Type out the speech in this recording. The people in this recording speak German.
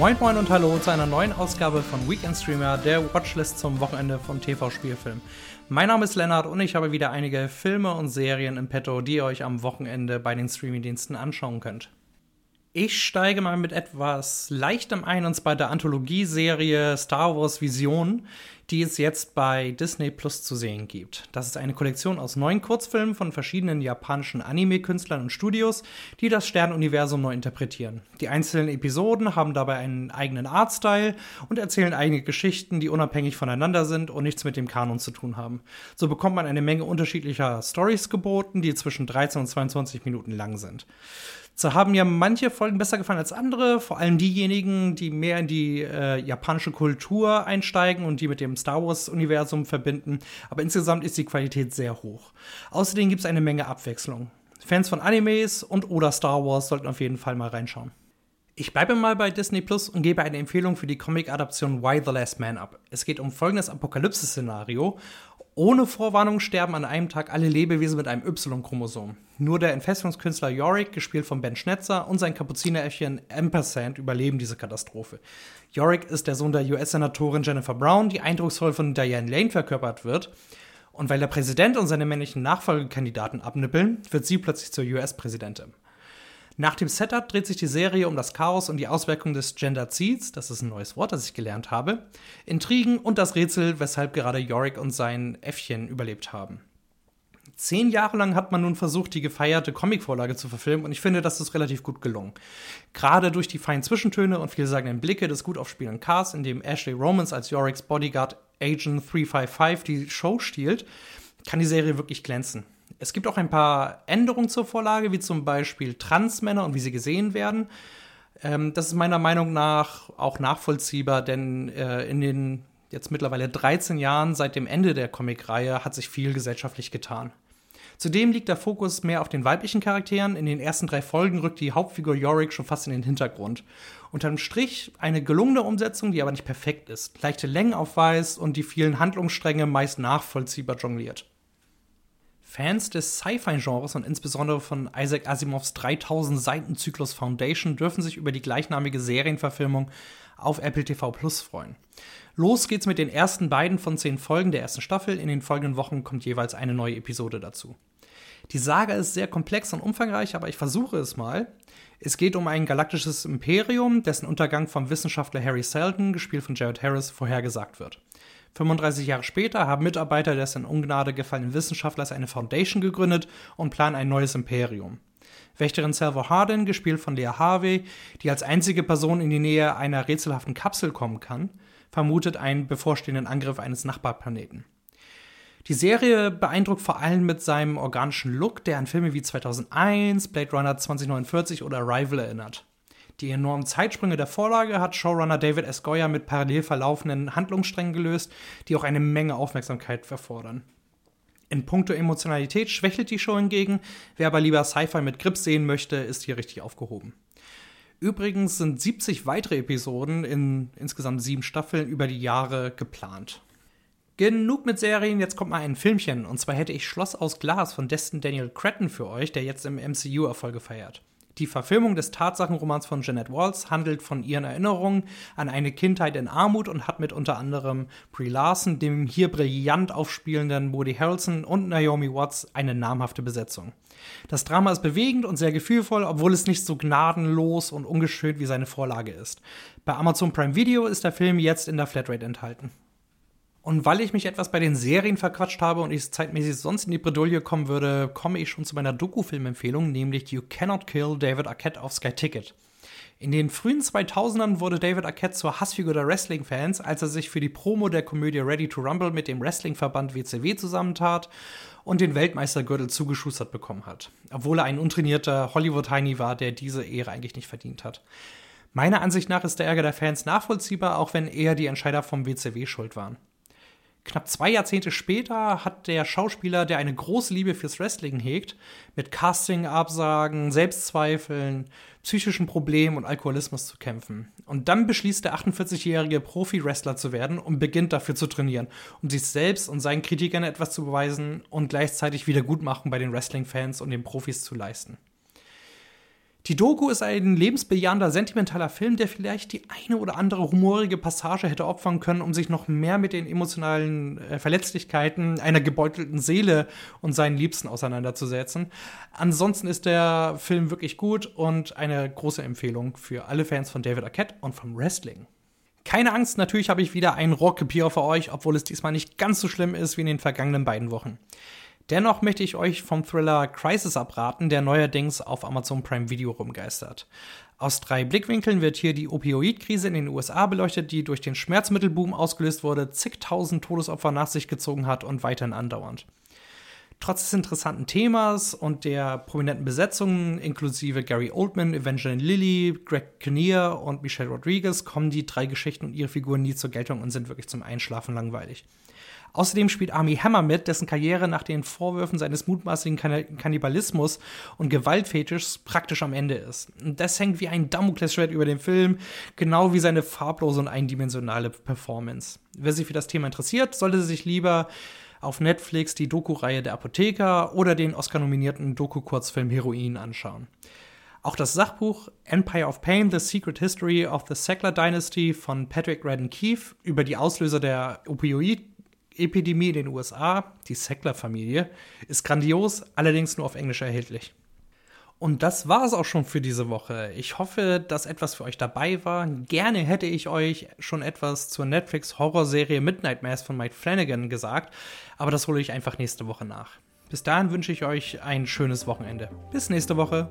Moin Moin und Hallo zu einer neuen Ausgabe von Weekend Streamer, der Watchlist zum Wochenende von TV-Spielfilm. Mein Name ist Lennart und ich habe wieder einige Filme und Serien im Petto, die ihr euch am Wochenende bei den Streamingdiensten anschauen könnt. Ich steige mal mit etwas Leichtem ein, und zwar der Anthologieserie Star Wars Vision, die es jetzt bei Disney Plus zu sehen gibt. Das ist eine Kollektion aus neun Kurzfilmen von verschiedenen japanischen Anime-Künstlern und Studios, die das Sternuniversum neu interpretieren. Die einzelnen Episoden haben dabei einen eigenen Artstyle und erzählen eigene Geschichten, die unabhängig voneinander sind und nichts mit dem Kanon zu tun haben. So bekommt man eine Menge unterschiedlicher Stories geboten, die zwischen 13 und 22 Minuten lang sind. So haben mir manche Folgen besser gefallen als andere, vor allem diejenigen, die mehr in die äh, japanische Kultur einsteigen und die mit dem Star Wars-Universum verbinden. Aber insgesamt ist die Qualität sehr hoch. Außerdem gibt es eine Menge Abwechslung. Fans von Animes und oder Star Wars sollten auf jeden Fall mal reinschauen. Ich bleibe mal bei Disney Plus und gebe eine Empfehlung für die Comic-Adaption Why the Last Man Up. Es geht um folgendes Apokalypse-Szenario ohne Vorwarnung sterben an einem Tag alle Lebewesen mit einem Y-Chromosom. Nur der Entfesselungskünstler Yorick, gespielt von Ben Schnetzer, und sein Kapuzineräffchen Ampersand überleben diese Katastrophe. Yorick ist der Sohn der US-Senatorin Jennifer Brown, die eindrucksvoll von Diane Lane verkörpert wird. Und weil der Präsident und seine männlichen Nachfolgekandidaten abnippeln, wird sie plötzlich zur US-Präsidentin. Nach dem Setup dreht sich die Serie um das Chaos und die Auswirkungen des Genderzids, das ist ein neues Wort, das ich gelernt habe, Intrigen und das Rätsel, weshalb gerade Yorick und sein Äffchen überlebt haben. Zehn Jahre lang hat man nun versucht, die gefeierte Comicvorlage zu verfilmen und ich finde, das ist relativ gut gelungen. Gerade durch die feinen Zwischentöne und vielsagenden Blicke des gut aufspielenden Cars, in dem Ashley Romans als Yoricks Bodyguard Agent 355 die Show stiehlt, kann die Serie wirklich glänzen. Es gibt auch ein paar Änderungen zur Vorlage, wie zum Beispiel Transmänner und wie sie gesehen werden. Ähm, das ist meiner Meinung nach auch nachvollziehbar, denn äh, in den jetzt mittlerweile 13 Jahren seit dem Ende der Comicreihe hat sich viel gesellschaftlich getan. Zudem liegt der Fokus mehr auf den weiblichen Charakteren. In den ersten drei Folgen rückt die Hauptfigur Yorick schon fast in den Hintergrund. Unterm Strich eine gelungene Umsetzung, die aber nicht perfekt ist, leichte Längen aufweist und die vielen Handlungsstränge meist nachvollziehbar jongliert. Fans des Sci-Fi-Genres und insbesondere von Isaac Asimovs 3000 Seiten Zyklus Foundation dürfen sich über die gleichnamige Serienverfilmung auf Apple TV Plus freuen. Los geht's mit den ersten beiden von zehn Folgen der ersten Staffel. In den folgenden Wochen kommt jeweils eine neue Episode dazu. Die Saga ist sehr komplex und umfangreich, aber ich versuche es mal. Es geht um ein galaktisches Imperium, dessen Untergang vom Wissenschaftler Harry Seldon, gespielt von Jared Harris, vorhergesagt wird. 35 Jahre später haben Mitarbeiter des in Ungnade gefallenen Wissenschaftlers eine Foundation gegründet und planen ein neues Imperium. Wächterin Salvo Hardin, gespielt von Lea Harvey, die als einzige Person in die Nähe einer rätselhaften Kapsel kommen kann, vermutet einen bevorstehenden Angriff eines Nachbarplaneten. Die Serie beeindruckt vor allem mit seinem organischen Look, der an Filme wie 2001, Blade Runner 2049 oder Arrival erinnert. Die enormen Zeitsprünge der Vorlage hat Showrunner David S. Goyer mit parallel verlaufenden Handlungssträngen gelöst, die auch eine Menge Aufmerksamkeit erfordern. In puncto Emotionalität schwächelt die Show hingegen. Wer aber lieber Sci-Fi mit Grips sehen möchte, ist hier richtig aufgehoben. Übrigens sind 70 weitere Episoden in insgesamt sieben Staffeln über die Jahre geplant. Genug mit Serien, jetzt kommt mal ein Filmchen. Und zwar hätte ich Schloss aus Glas von Destin Daniel Cretton für euch, der jetzt im MCU Erfolge feiert. Die Verfilmung des Tatsachenromans von Jeanette Walls handelt von ihren Erinnerungen an eine Kindheit in Armut und hat mit unter anderem Brie Larson, dem hier brillant aufspielenden Woody Harrelson und Naomi Watts eine namhafte Besetzung. Das Drama ist bewegend und sehr gefühlvoll, obwohl es nicht so gnadenlos und ungeschönt wie seine Vorlage ist. Bei Amazon Prime Video ist der Film jetzt in der Flatrate enthalten. Und weil ich mich etwas bei den Serien verquatscht habe und ich zeitmäßig sonst in die Bredouille kommen würde, komme ich schon zu meiner Doku-Filmempfehlung, nämlich You Cannot Kill David Arquette auf Sky Ticket. In den frühen 2000ern wurde David Arquette zur Hassfigur der Wrestling-Fans, als er sich für die Promo der Komödie Ready to Rumble mit dem Wrestling-Verband WCW zusammentat und den Weltmeistergürtel zugeschustert bekommen hat. Obwohl er ein untrainierter Hollywood-Heini war, der diese Ehre eigentlich nicht verdient hat. Meiner Ansicht nach ist der Ärger der Fans nachvollziehbar, auch wenn eher die Entscheider vom WCW schuld waren. Knapp zwei Jahrzehnte später hat der Schauspieler, der eine große Liebe fürs Wrestling hegt, mit Casting-Absagen, Selbstzweifeln, psychischen Problemen und Alkoholismus zu kämpfen. Und dann beschließt der 48-jährige Profi-Wrestler zu werden und beginnt dafür zu trainieren, um sich selbst und seinen Kritikern etwas zu beweisen und gleichzeitig Wiedergutmachung bei den Wrestling-Fans und den Profis zu leisten. Die Doku ist ein lebensbejahender, sentimentaler Film, der vielleicht die eine oder andere humorige Passage hätte opfern können, um sich noch mehr mit den emotionalen äh, Verletzlichkeiten einer gebeutelten Seele und seinen Liebsten auseinanderzusetzen. Ansonsten ist der Film wirklich gut und eine große Empfehlung für alle Fans von David Arquette und vom Wrestling. Keine Angst, natürlich habe ich wieder ein Rockgepier für euch, obwohl es diesmal nicht ganz so schlimm ist wie in den vergangenen beiden Wochen. Dennoch möchte ich euch vom Thriller Crisis abraten, der neuerdings auf Amazon Prime Video rumgeistert. Aus drei Blickwinkeln wird hier die Opioidkrise in den USA beleuchtet, die durch den Schmerzmittelboom ausgelöst wurde, zigtausend Todesopfer nach sich gezogen hat und weiterhin andauernd. Trotz des interessanten Themas und der prominenten Besetzungen inklusive Gary Oldman, Evangeline Lilly, Greg Kinnear und Michelle Rodriguez kommen die drei Geschichten und ihre Figuren nie zur Geltung und sind wirklich zum Einschlafen langweilig. Außerdem spielt Army Hammer mit, dessen Karriere nach den Vorwürfen seines mutmaßlichen kann Kannibalismus und Gewaltfetischs praktisch am Ende ist. Und das hängt wie ein Damoklesschwert über dem Film, genau wie seine farblose und eindimensionale Performance. Wer sich für das Thema interessiert, sollte sich lieber auf Netflix die Doku-Reihe Der Apotheker oder den Oscar-nominierten Doku-Kurzfilm Heroin anschauen. Auch das Sachbuch Empire of Pain, The Secret History of the Sackler Dynasty von Patrick Radden Keefe über die Auslöser der Opioid Epidemie in den USA, die Sackler-Familie, ist grandios, allerdings nur auf Englisch erhältlich. Und das war es auch schon für diese Woche. Ich hoffe, dass etwas für euch dabei war. Gerne hätte ich euch schon etwas zur Netflix-Horrorserie Midnight Mass von Mike Flanagan gesagt, aber das hole ich einfach nächste Woche nach. Bis dahin wünsche ich euch ein schönes Wochenende. Bis nächste Woche.